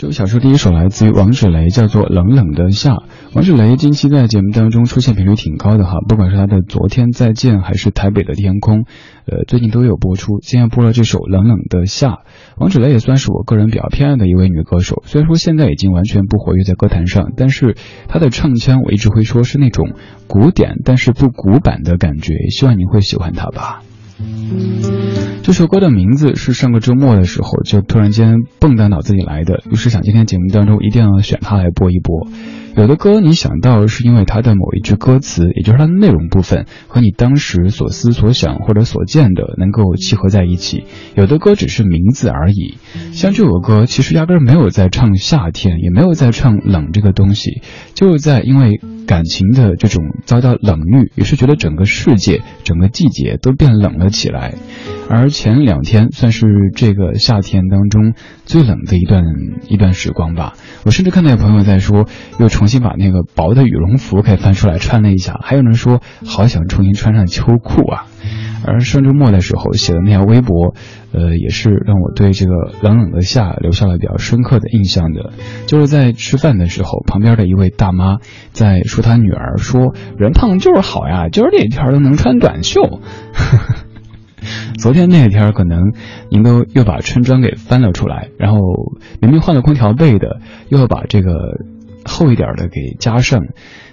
这首小说第一首来自于王芷雷，叫做《冷冷的夏》。王芷雷近期在节目当中出现频率挺高的哈，不管是他的《昨天再见》还是《台北的天空》，呃，最近都有播出。今天播了这首《冷冷的夏》。王芷雷也算是我个人比较偏爱的一位女歌手，虽然说现在已经完全不活跃在歌坛上，但是她的唱腔我一直会说是那种古典但是不古板的感觉，希望您会喜欢她吧。这首歌的名字是上个周末的时候就突然间蹦到脑子里来的，于是想今天节目当中一定要选它来播一播。有的歌你想到是因为它的某一句歌词，也就是它的内容部分和你当时所思所想或者所见的能够契合在一起；有的歌只是名字而已。像这首歌其实压根儿没有在唱夏天，也没有在唱冷这个东西，就在因为感情的这种遭到冷遇，于是觉得整个世界、整个季节都变冷了起来。而前两天算是这个夏天当中最冷的一段一段时光吧。我甚至看到有朋友在说，又重新把那个薄的羽绒服给翻出来穿了一下，还有人说好想重新穿上秋裤啊。而上周末的时候写的那条微博，呃，也是让我对这个冷冷的夏留下了比较深刻的印象的。就是在吃饭的时候，旁边的一位大妈在说她女儿说人胖就是好呀，今儿这天都能穿短袖。昨天那一天可能您都又把春装给翻了出来，然后明明换了空调被的，又要把这个厚一点的给加上。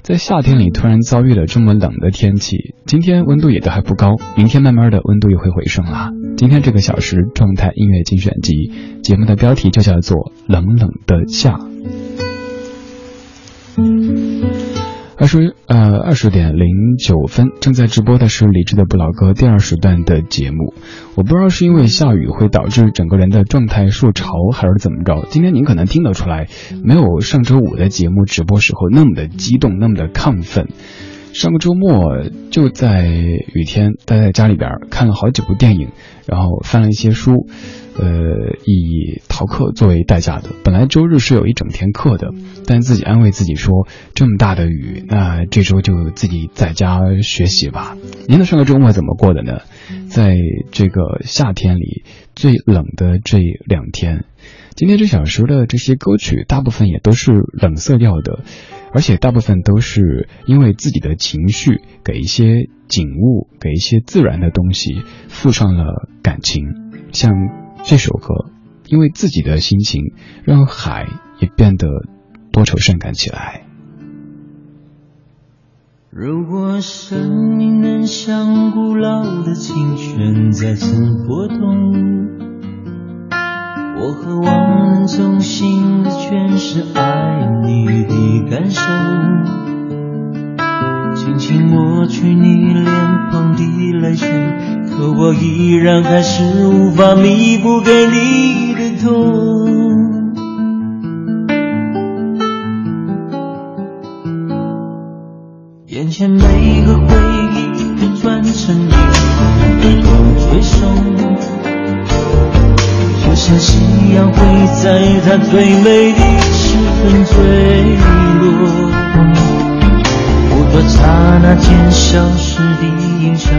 在夏天里突然遭遇了这么冷的天气，今天温度也都还不高，明天慢慢的温度又会回升啦。今天这个小时状态音乐精选集节目的标题就叫做《冷冷的夏》。二十呃二十点零九分，正在直播的是李志的不老歌第二时段的节目。我不知道是因为下雨会导致整个人的状态受潮，还是怎么着。今天您可能听得出来，没有上周五的节目直播时候那么的激动，那么的亢奋。上个周末就在雨天待在家里边看了好几部电影，然后翻了一些书，呃，以逃课作为代价的。本来周日是有一整天课的，但自己安慰自己说，这么大的雨，那这周就自己在家学习吧。您的上个周末怎么过的呢？在这个夏天里最冷的这两天，今天这小时的这些歌曲大部分也都是冷色调的。而且大部分都是因为自己的情绪，给一些景物，给一些自然的东西附上了感情。像这首歌，因为自己的心情，让海也变得多愁善感起来。如果生命能像古老的清泉再次波动。我渴望能衷心的诠释爱你的感受，轻轻抹去你脸庞的泪水，可我依然还是无法弥补给你的痛。眼前每个回忆都转成一像夕阳会在它最美的时分坠落，不多刹那间消失的印象，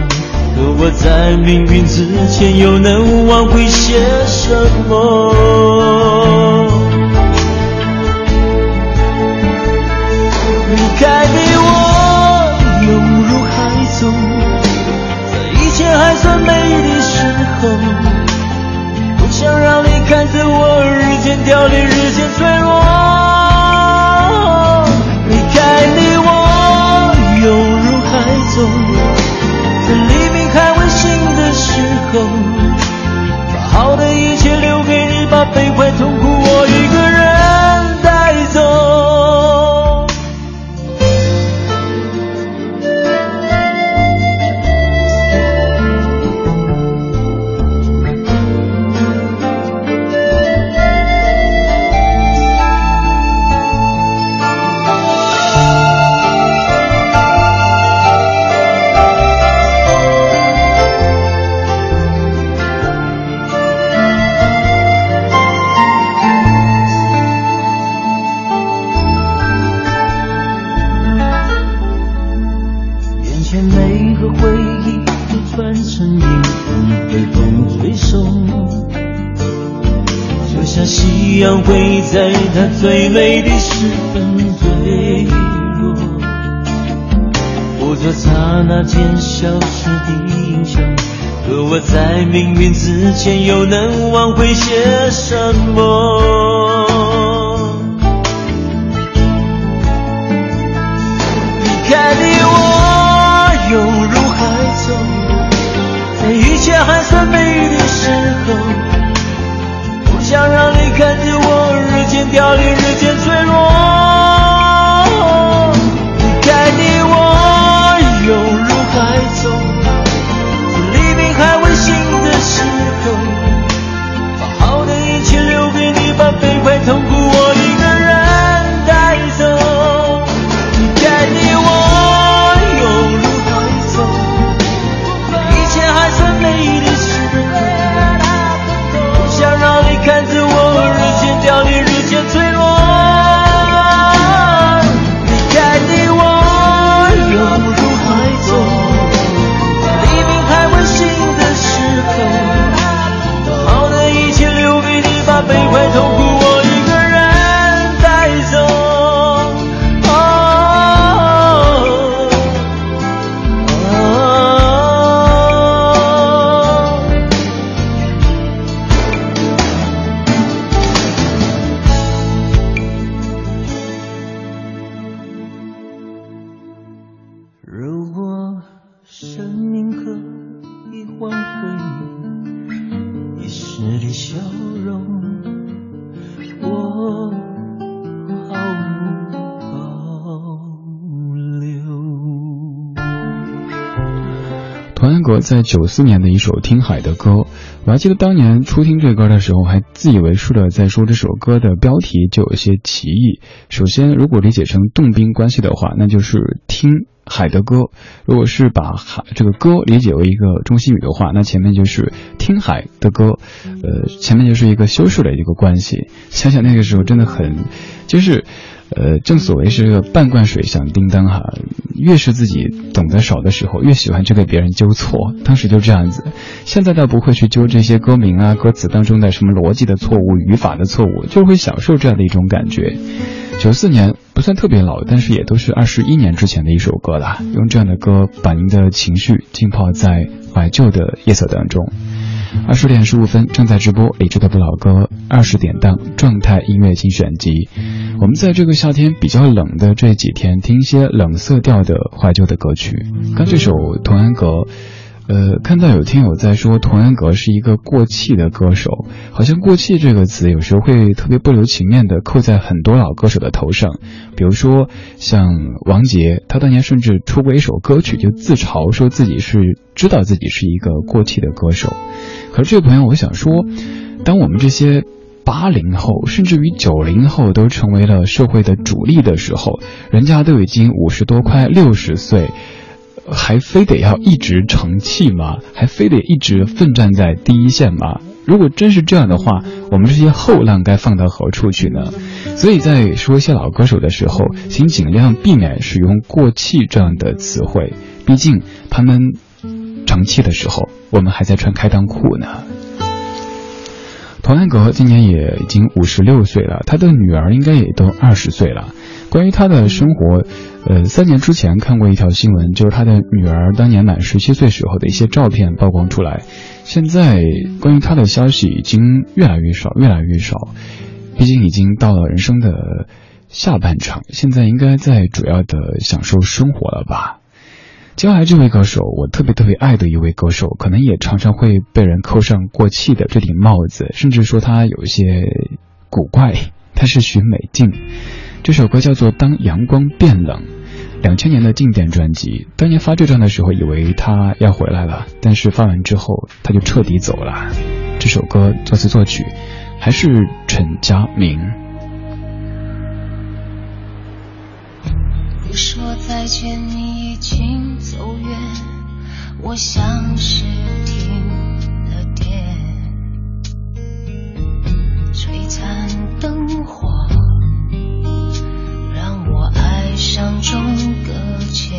可我在命运之前又能挽回些什么？离开你我犹如海中，在一切还算美的时候。想让你看着我日渐凋零，日渐脆弱。离开你，我犹如海中，在黎明还未醒的时候，把好的一切留给你，把悲欢痛他最美的时分坠落，不做刹那间消失的英雄。可我在命运之前又能挽回些什么？在九四年的一首《听海》的歌，我还记得当年初听这歌的时候，还自以为是的在说这首歌的标题就有些歧义。首先，如果理解成动宾关系的话，那就是听海的歌；如果是把海这个歌理解为一个中西语的话，那前面就是听海的歌，呃，前面就是一个修饰的一个关系。想想那个时候真的很，就是。呃，正所谓是个半罐水响叮当哈，越是自己懂得少的时候，越喜欢去给别人纠错。当时就这样子，现在倒不会去纠这些歌名啊、歌词当中的什么逻辑的错误、语法的错误，就会享受这样的一种感觉。九四年不算特别老，但是也都是二十一年之前的一首歌了。用这样的歌把您的情绪浸泡在怀旧的夜色当中。二十点十五分正在直播理智的不老歌，二十点档状态音乐精选集。我们在这个夏天比较冷的这几天，听一些冷色调的怀旧的歌曲。刚这首童安格。呃，看到有听友在说童安格是一个过气的歌手，好像“过气”这个词有时候会特别不留情面的扣在很多老歌手的头上。比如说像王杰，他当年甚至出过一首歌曲，就自嘲说自己是知道自己是一个过气的歌手。可是这位朋友，我想说，当我们这些八零后甚至于九零后都成为了社会的主力的时候，人家都已经五十多快六十岁。还非得要一直成器吗？还非得一直奋战在第一线吗？如果真是这样的话，我们这些后浪该放到何处去呢？所以在说一些老歌手的时候，请尽量避免使用“过气”这样的词汇，毕竟他们成器的时候，我们还在穿开裆裤呢。童安格今年也已经五十六岁了，他的女儿应该也都二十岁了。关于他的生活，呃，三年之前看过一条新闻，就是他的女儿当年满十七岁时候的一些照片曝光出来。现在关于他的消息已经越来越少，越来越少。毕竟已经到了人生的下半场，现在应该在主要的享受生活了吧。接下来这位歌手，我特别特别爱的一位歌手，可能也常常会被人扣上过气的这顶帽子，甚至说他有一些古怪。他是许美静。这首歌叫做《当阳光变冷》，两千年的经典专辑。当年发这张的时候，以为他要回来了，但是发完之后他就彻底走了。这首歌作词作曲还是陈佳明。不说再见，你已经，我像是停了电，璀璨灯火让。我爱上中搁浅，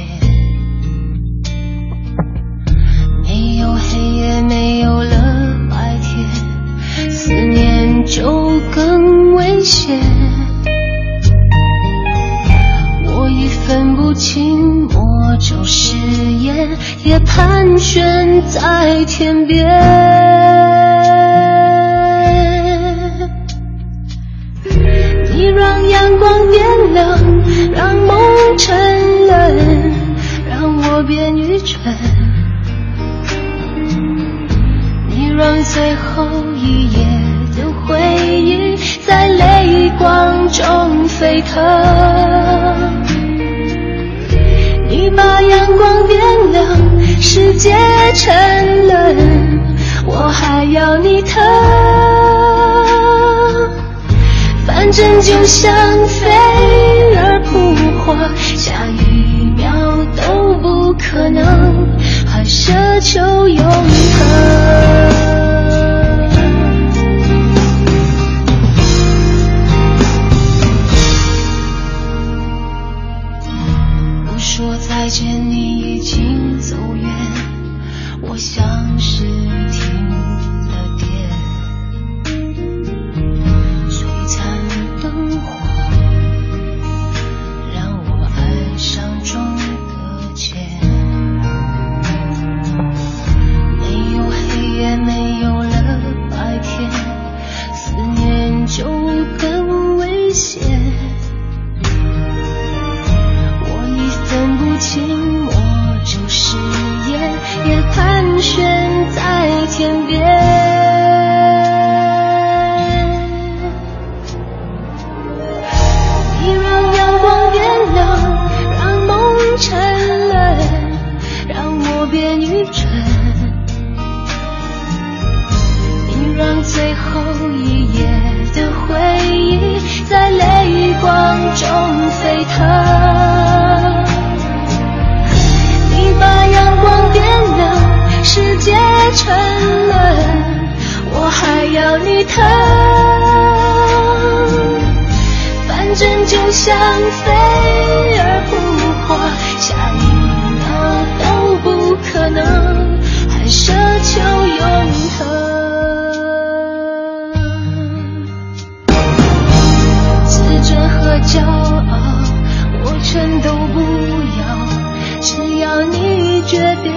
没有黑夜，没有了白天，思念就更。危险你分不清魔咒誓言，也盘旋在天边。你让阳光变冷，让梦沉沦，让我变愚蠢。你让最后一页的回忆在泪光中沸腾。你把阳光点亮，世界沉沦，我还要你疼。反正就像飞蛾扑火，下一秒都不可能，还奢求永恒。中沸腾。你把阳光变亮，世界沉沦，我还要你疼。反正就像飞蛾扑火，下一秒都不可能，还奢求骄傲，我全都不要，只要你诀别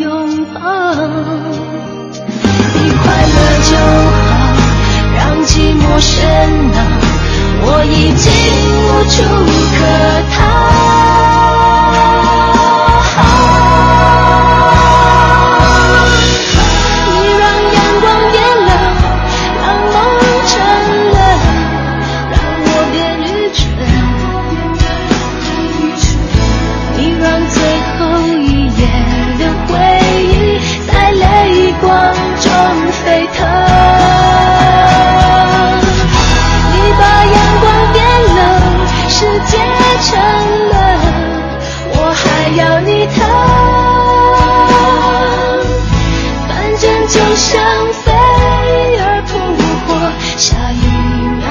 拥抱。你快乐就好，让寂寞喧闹。我已经无处可逃就像飞蛾扑火，下一秒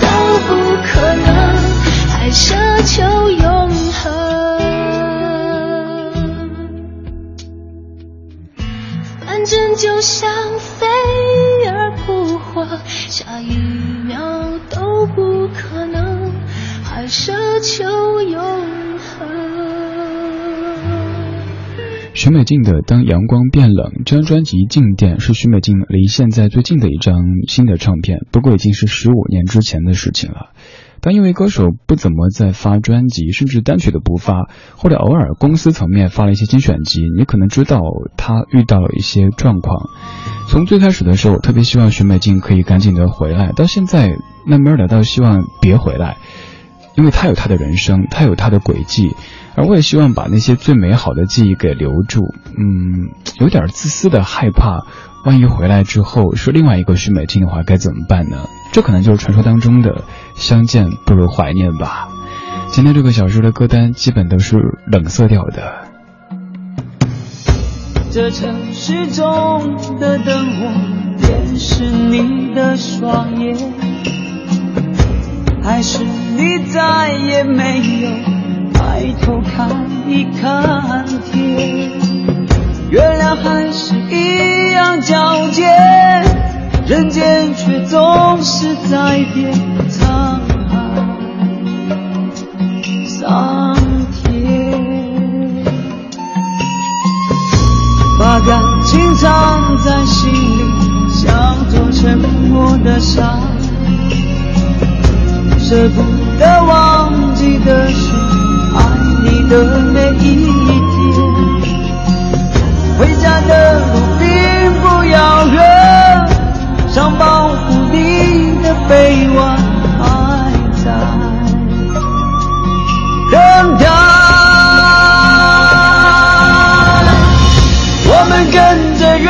都不可能，还奢求永恒。反正就像飞蛾扑火，下一秒都不可能，还奢求永恒。许美静的《当阳光变冷》这张专辑《静电》是许美静离现在最近的一张新的唱片，不过已经是十五年之前的事情了。当一位歌手不怎么再发专辑，甚至单曲都不发，或者偶尔公司层面发了一些精选集，你可能知道他遇到了一些状况。从最开始的时候，我特别希望许美静可以赶紧的回来，到现在慢慢的到希望别回来，因为他有他的人生，他有他的轨迹。而我也希望把那些最美好的记忆给留住，嗯，有点自私的害怕，万一回来之后是另外一个许美静的话，该怎么办呢？这可能就是传说当中的相见不如怀念吧。今天这个小时的歌单基本都是冷色调的。这城市中的灯火，便是你的双眼，还是你再也没有抬头看一看天？月亮还是一样皎洁，人间却总是在变沧海桑田，把感情藏在心里，像座沉默的沙，舍不得忘记的是的每一天，回家的路并不遥远。想保护你的臂弯还在等待，我们跟着月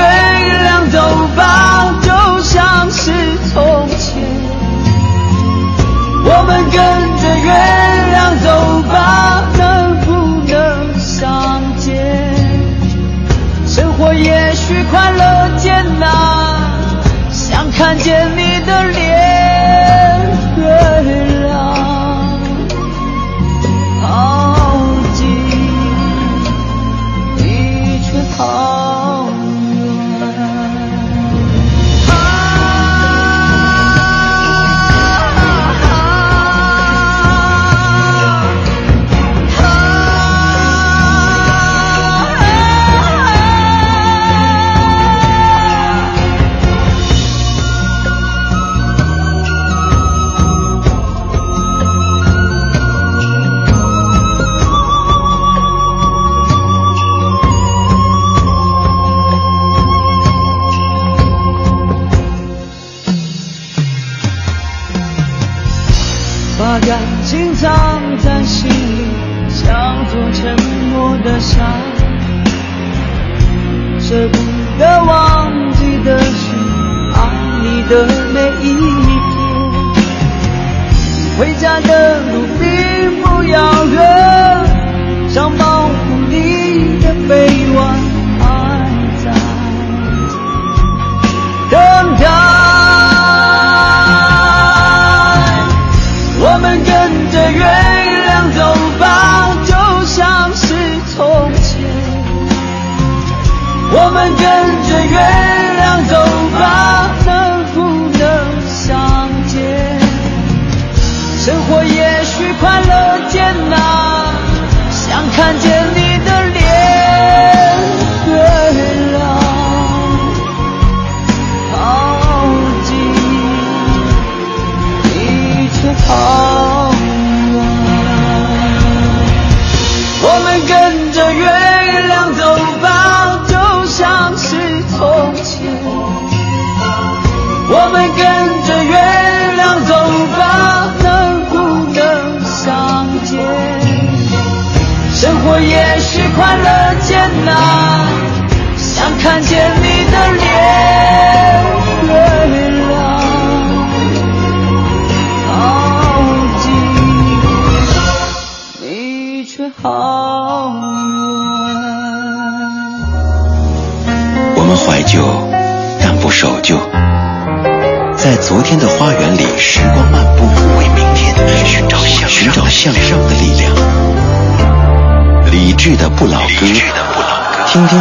听听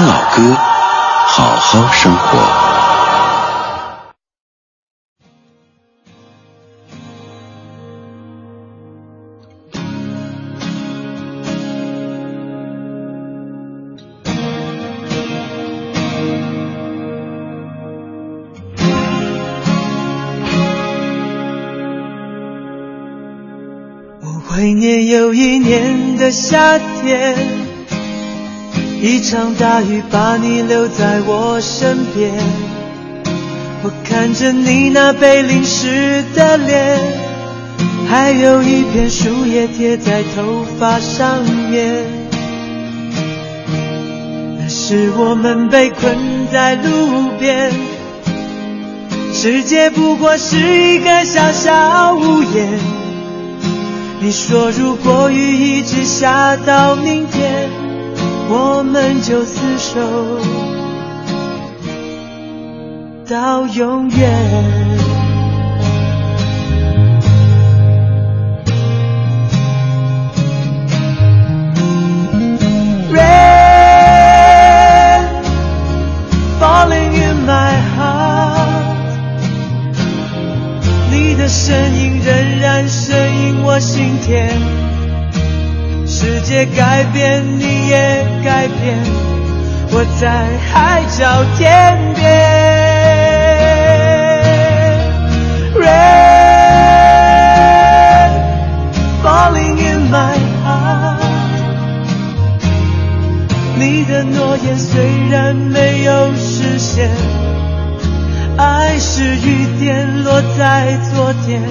老歌，好好生活。我怀念有一年的夏天。一场大雨把你留在我身边，我看着你那被淋湿的脸，还有一片树叶贴在头发上面。那时我们被困在路边，世界不过是一个小小屋檐。你说如果雨一直下到明天。我们就厮守到永远。re falling in my heart，你的身影仍然深印我心田。世界改变，你也改变，我在海角天边。Rain falling in my heart，你的诺言虽然没有实现，爱是雨点落在昨天。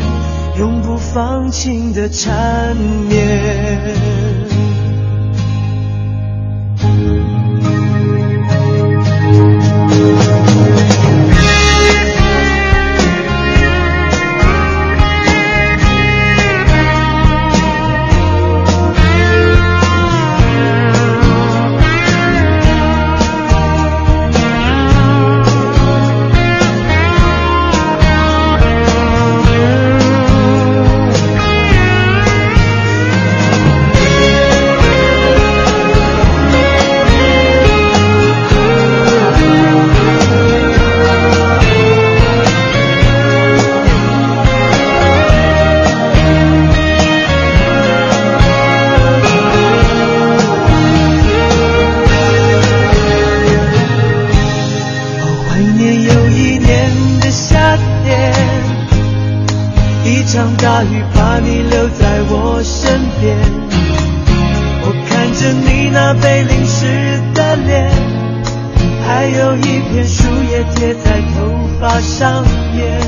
永不放晴的缠绵。一场大雨把你留在我身边，我看着你那被淋湿的脸，还有一片树叶贴在头发上面。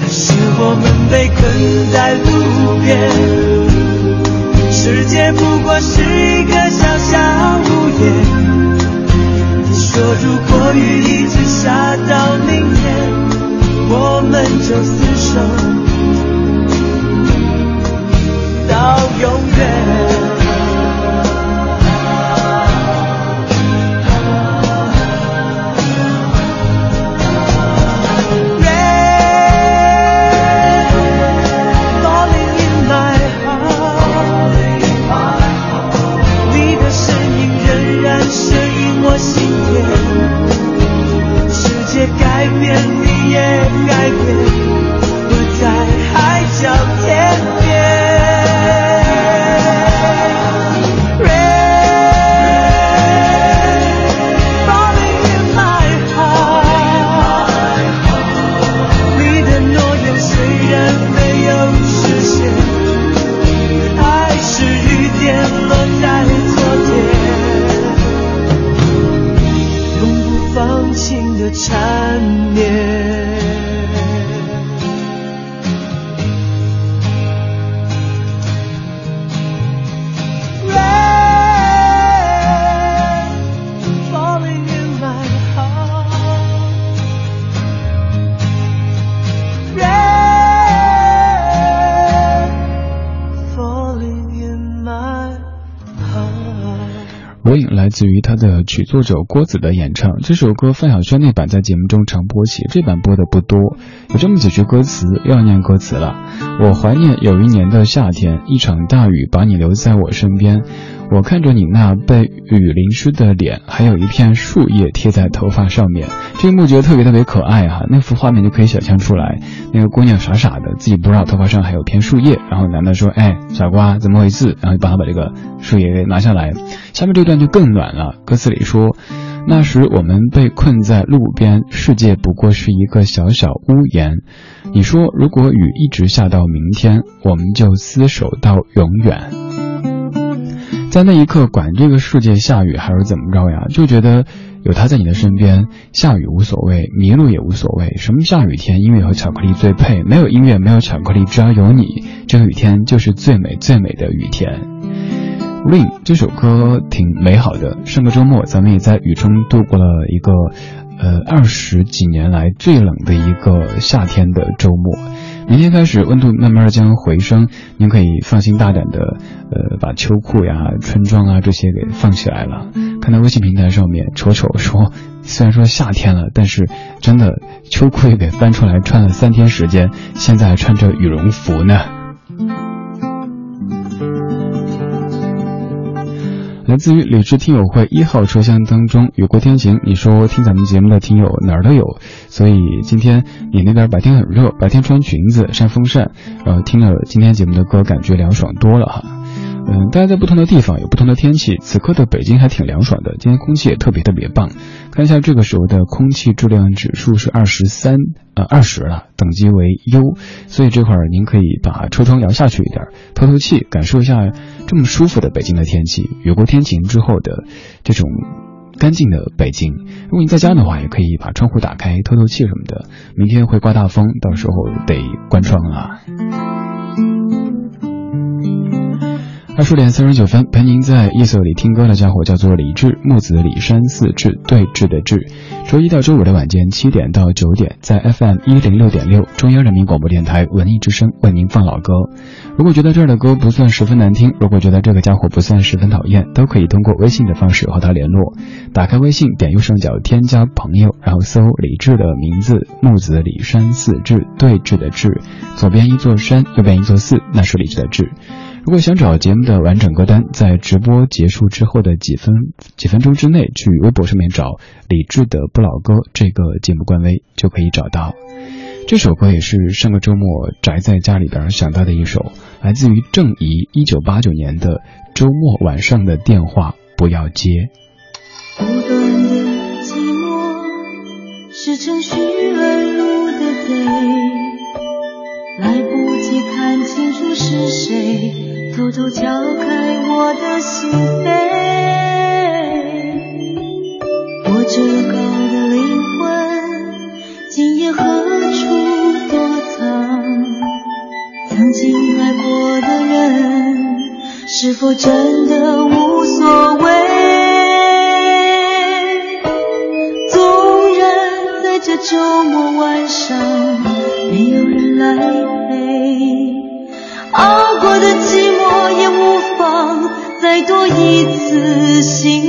可是我们被困在路边，世界不过是一个小小屋檐。你说如果雨一直下到明天。我们就厮守到永远。对于他的曲作者郭子的演唱这首歌，范晓萱那版在节目中常播起，这版播的不多。有这么几句歌词，又要念歌词了。我怀念有一年的夏天，一场大雨把你留在我身边。我看着你那被雨淋湿的脸，还有一片树叶贴在头发上面，这一幕觉得特别特别可爱哈。那幅画面就可以想象出来，那个姑娘傻傻的，自己不知道头发上还有片树叶，然后男的说：“哎，傻瓜，怎么回事？”然后就帮他把这个树叶给拿下来。下面这段就更暖了，歌词里说：“那时我们被困在路边，世界不过是一个小小屋檐。你说如果雨一直下到明天，我们就厮守到永远。”在那一刻，管这个世界下雨还是怎么着呀？就觉得有他在你的身边，下雨无所谓，迷路也无所谓。什么下雨天，音乐和巧克力最配。没有音乐，没有巧克力，只要有你，这个雨天就是最美最美的雨天。Rain 这首歌挺美好的。上个周末，咱们也在雨中度过了一个，呃，二十几年来最冷的一个夏天的周末。明天开始温度慢慢将回升，您可以放心大胆的，呃，把秋裤呀、春装啊这些给放起来了。看到微信平台上面，丑丑说，虽然说夏天了，但是真的秋裤也给翻出来穿了三天时间，现在还穿着羽绒服呢。来自于理智听友会一号车厢当中，雨过天晴。你说听咱们节目的听友哪儿都有，所以今天你那边白天很热，白天穿裙子扇风扇，呃听了今天节目的歌，感觉凉爽多了哈。嗯，大家在不同的地方有不同的天气。此刻的北京还挺凉爽的，今天空气也特别特别棒。看一下这个时候的空气质量指数是二十三，呃，二十了，等级为优。所以这会儿您可以把车窗摇下去一点，透透气，感受一下这么舒服的北京的天气。雨过天晴之后的这种干净的北京。如果你在家的话，也可以把窗户打开，透透气什么的。明天会刮大风，到时候得关窗啊。二十点三十九分，陪您在夜色里听歌的家伙叫做李志，木子李山四志对峙的志。周一到周五的晚间七点到九点，在 FM 一零六点六中央人民广播电台文艺之声为您放老歌。如果觉得这儿的歌不算十分难听，如果觉得这个家伙不算十分讨厌，都可以通过微信的方式和他联络。打开微信，点右上角添加朋友，然后搜李志的名字，木子李山四志对峙的志，左边一座山，右边一座寺，那是李志的志。如果想找节目的完整歌单，在直播结束之后的几分几分钟之内，去微博上面找李志的不老歌这个节目官微就可以找到。这首歌也是上个周末宅在家里边想到的一首，来自于郑怡一九八九年的《周末晚上的电话不要接》。不断的寂寞是程序，来不及看清楚是谁。偷偷敲开我的心扉，我这高的灵魂，今夜何处躲藏？曾经爱过的人，是否真的无所谓？纵然在这周末晚上，自信。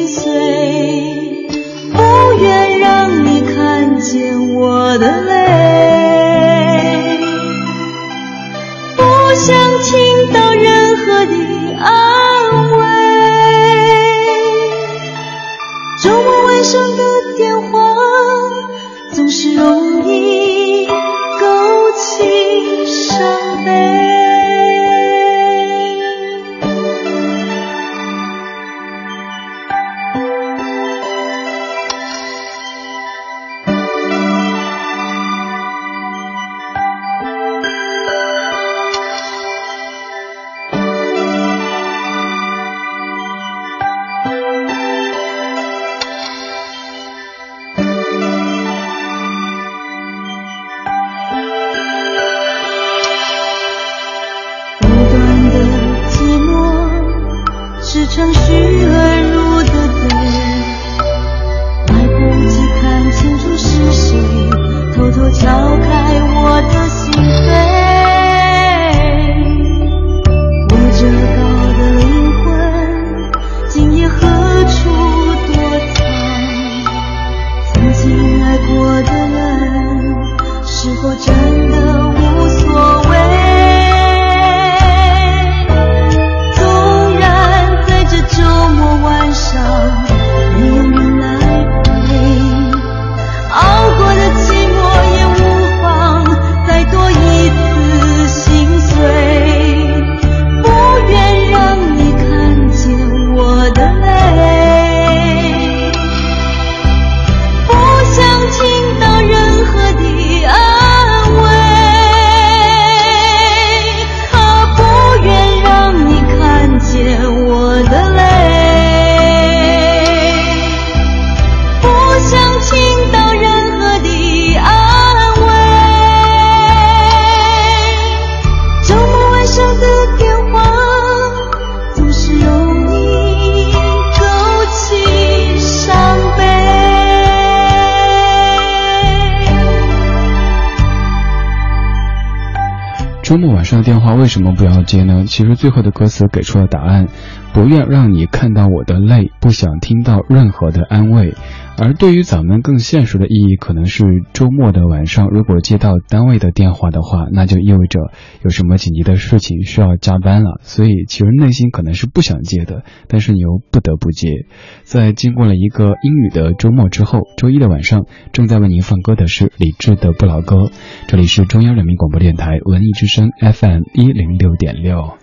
其实最后的歌词给出了答案，不愿让你看到我的泪，不想听到任何的安慰。而对于咱们更现实的意义，可能是周末的晚上，如果接到单位的电话的话，那就意味着有什么紧急的事情需要加班了。所以其实内心可能是不想接的，但是你又不得不接。在经过了一个阴雨的周末之后，周一的晚上，正在为您放歌的是李志的不老歌。这里是中央人民广播电台文艺之声 FM 一零六点六。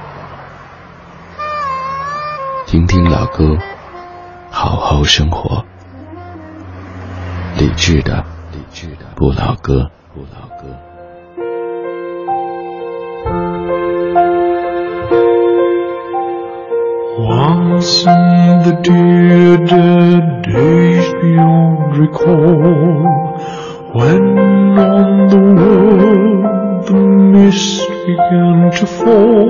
听听老歌，好好生活。理智的，理智的不老歌，不老歌。Once in the dear dead days beyond recall, when on the world the mist began to fall,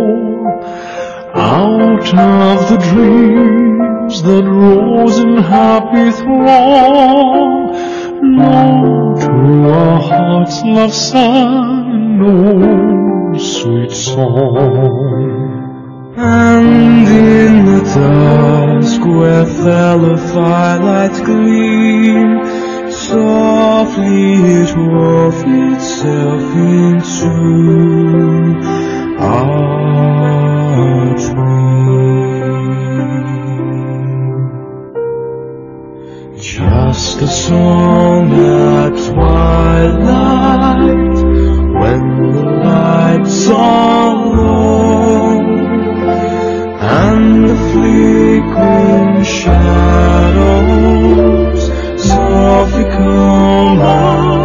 out of the dreams that rose in happy throng, long to our hearts love sang no oh, sweet song. And in the dusk where fell a firelight gleam, softly it wove itself into our Just a song at twilight, when the lights are low and the flickering shadows softly come and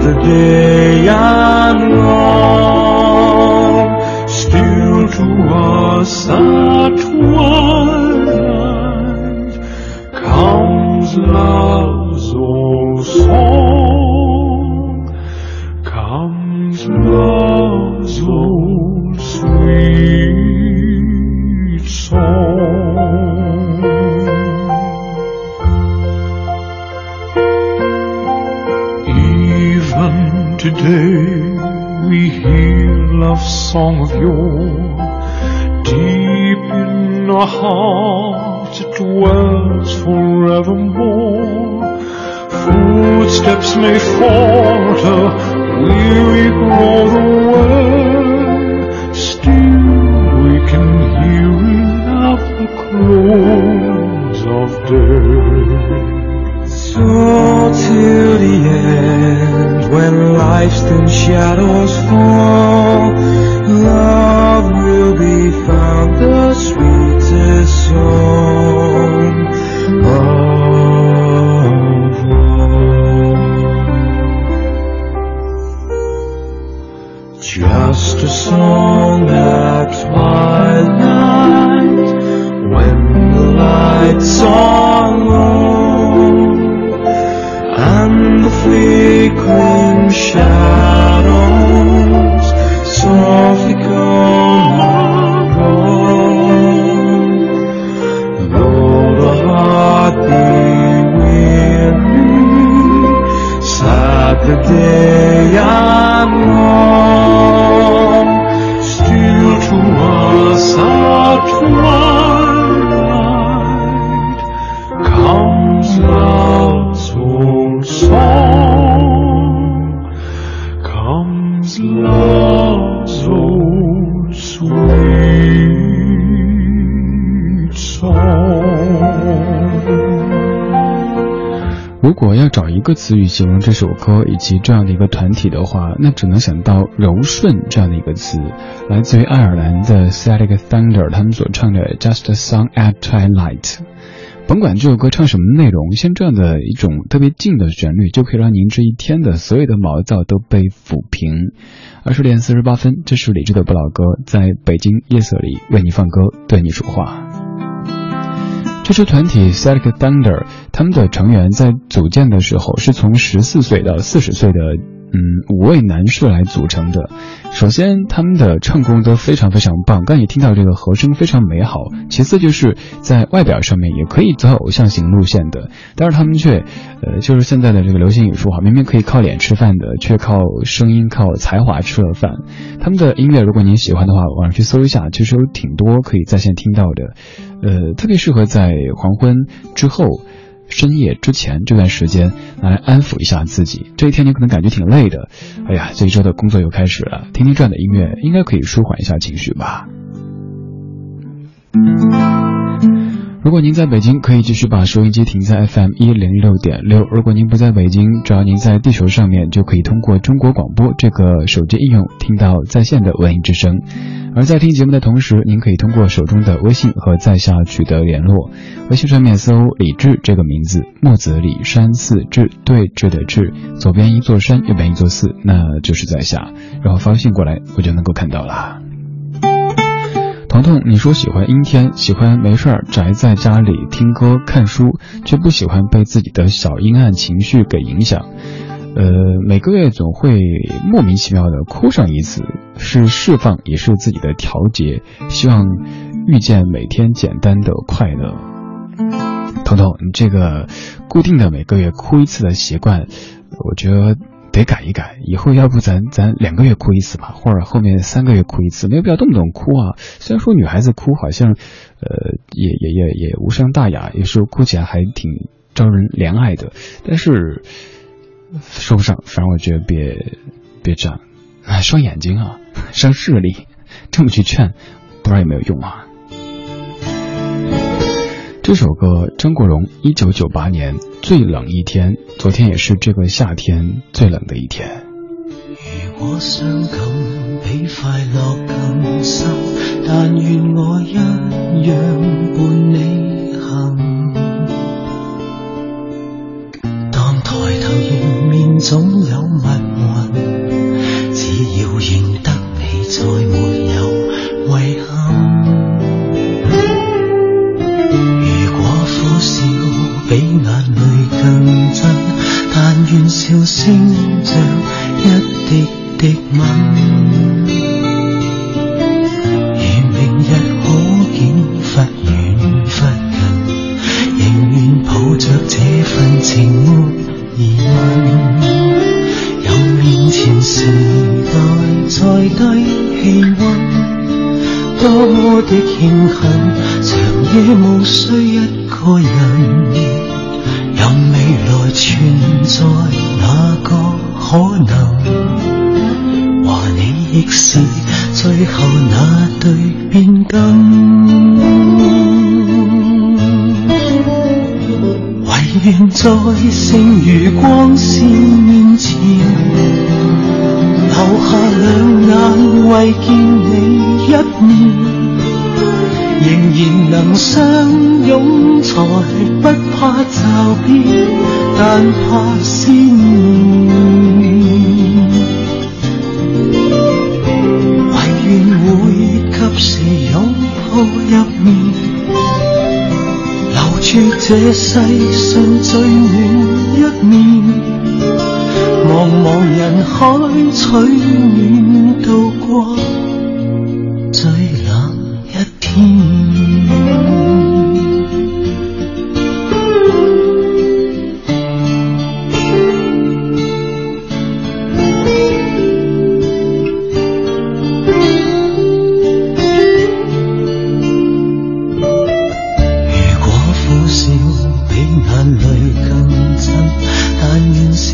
the day and long, still to us at twilight comes love's old song, song of yore. Deep in our hearts it dwells forevermore. Footsteps may falter, 找一个词语形容这首歌以及这样的一个团体的话，那只能想到柔顺这样的一个词，来自于爱尔兰的 Celtic Thunder 他们所唱的 Just a Song at Twilight。甭管这首歌唱什么内容，像这样的一种特别静的旋律，就可以让您这一天的所有的毛躁都被抚平。二十点四十八分，这是理智的不老歌，在北京夜色里为你放歌，对你说话。这支团体 Celtic Thunder，他们的成员在组建的时候是从十四岁到四十岁的嗯，五位男士来组成的。首先，他们的唱功都非常非常棒，刚也听到这个和声非常美好。其次，就是在外表上面也可以走偶像型路线的，但是他们却，呃，就是现在的这个流行语说哈，明明可以靠脸吃饭的，却靠声音、靠才华吃了饭。他们的音乐，如果您喜欢的话，网上去搜一下，其实有挺多可以在线听到的，呃，特别适合在黄昏之后。深夜之前这段时间，拿来安抚一下自己。这一天你可能感觉挺累的，哎呀，这一周的工作又开始了。听听这样的音乐，应该可以舒缓一下情绪吧。如果您在北京，可以继续把收音机停在 FM 一零六点六。如果您不在北京，只要您在地球上面，就可以通过中国广播这个手机应用听到在线的文艺之声。而在听节目的同时，您可以通过手中的微信和在下取得联络。微信上面搜“李志”这个名字，木子李山寺志，对峙的志，左边一座山，右边一座寺，那就是在下。然后发信过来，我就能够看到了。彤彤，你说喜欢阴天，喜欢没事儿宅在家里听歌看书，却不喜欢被自己的小阴暗情绪给影响。呃，每个月总会莫名其妙的哭上一次，是释放，也是自己的调节。希望遇见每天简单的快乐。彤彤，你这个固定的每个月哭一次的习惯，我觉得。得改一改，以后要不咱咱两个月哭一次吧，或者后面三个月哭一次，没有必要动不动哭啊。虽然说女孩子哭好像，呃，也也也也无伤大雅，有时候哭起来还挺招人怜爱的，但是说不上，反正我觉得别别这样，伤眼睛啊，伤视力，这么去劝，不知道有没有用啊。这首歌，张国荣，一九九八年最冷一天，昨天也是这个夏天最冷的一天。如果伤感比快乐更深，但愿我一样伴你行。当抬头迎面总有密云，只要认得你，再没有遗憾。眼泪更真，但愿笑声像一滴滴吻。如明日可竟忽远忽近，仍愿抱着这份情没疑问。有面前时代再低气温，多么的庆幸，长夜无需一个人。但未来存在哪个可能，和你亦是最后那对变更。唯愿在剩余光线面前，留下两眼为见你一面。然能相拥，才不怕骤变，但怕思念。唯愿会及时拥抱入眠，留住这世上最暖一面。茫茫人海取暖，渡过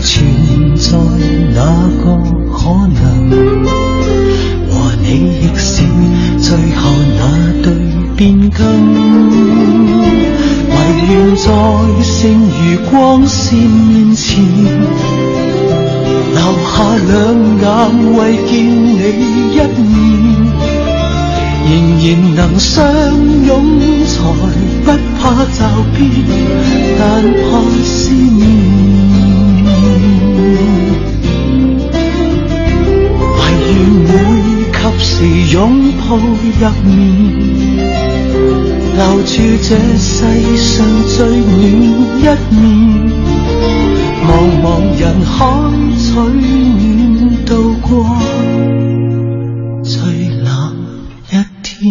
存在那个可能和你亦是最后那对变更。唯愿在剩余光线面前留下两眼为见你一面仍然能相拥才不怕骤变但怕思念。时拥抱入眠，留住这世上最暖一面，茫茫人海取暖度过最冷一天。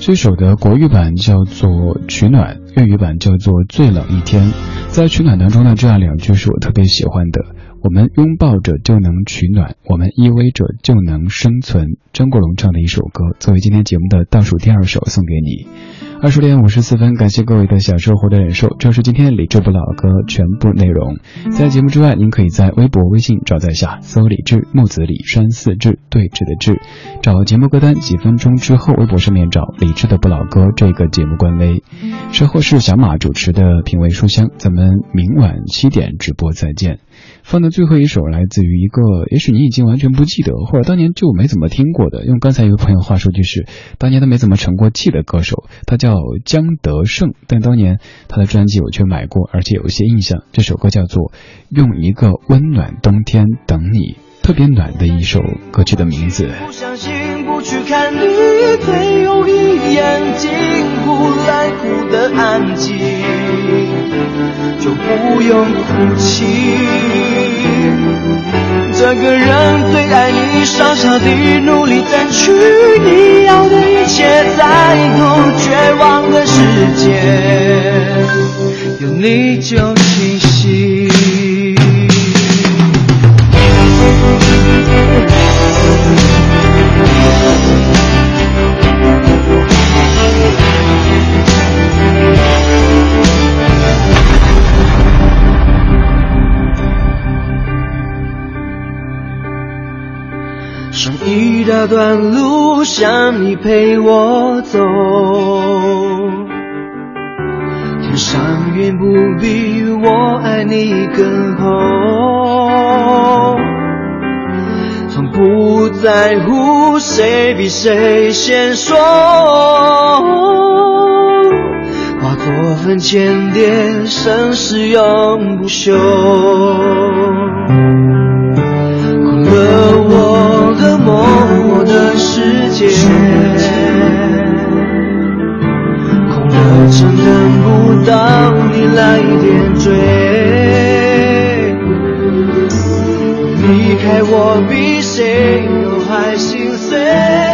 这首的。国语版叫做《取暖》，粤语版叫做《最冷一天》。在《取暖》当中呢，这样两句是我特别喜欢的：我们拥抱着就能取暖，我们依偎着就能生存。张国荣唱的一首歌，作为今天节目的倒数第二首送给你。二十点五十四分，感谢各位的享受或者忍受，这是今天李志不老歌全部内容。在节目之外，您可以在微博、微信找在下搜“李志木子李山四志对峙的志”，找节目歌单。几分钟之后，微博上面找“李志的不老歌”这个节目官微。稍后是小马主持的品味书香，咱们明晚七点直播再见。放的最后一首来自于一个，也许你已经完全不记得，或者当年就没怎么听过的。用刚才一个朋友话说，就是当年都没怎么成过气的歌手，他叫江德胜，但当年他的专辑我却买过，而且有一些印象。这首歌叫做《用一个温暖冬天等你》，特别暖的一首歌曲的名字。不相信，不去看你，最后一眼近乎来乎的安静，就不用哭泣。这个人最爱你，傻傻地努力争取你要的一切，在够绝望的世界，有你就段路，想你陪我走，天上云不比我爱你更厚，从不在乎谁比谁先说，化作份间谍，生死永不休。苦了我我的世界，空了城等不到你来点缀。离开我比谁都还心碎。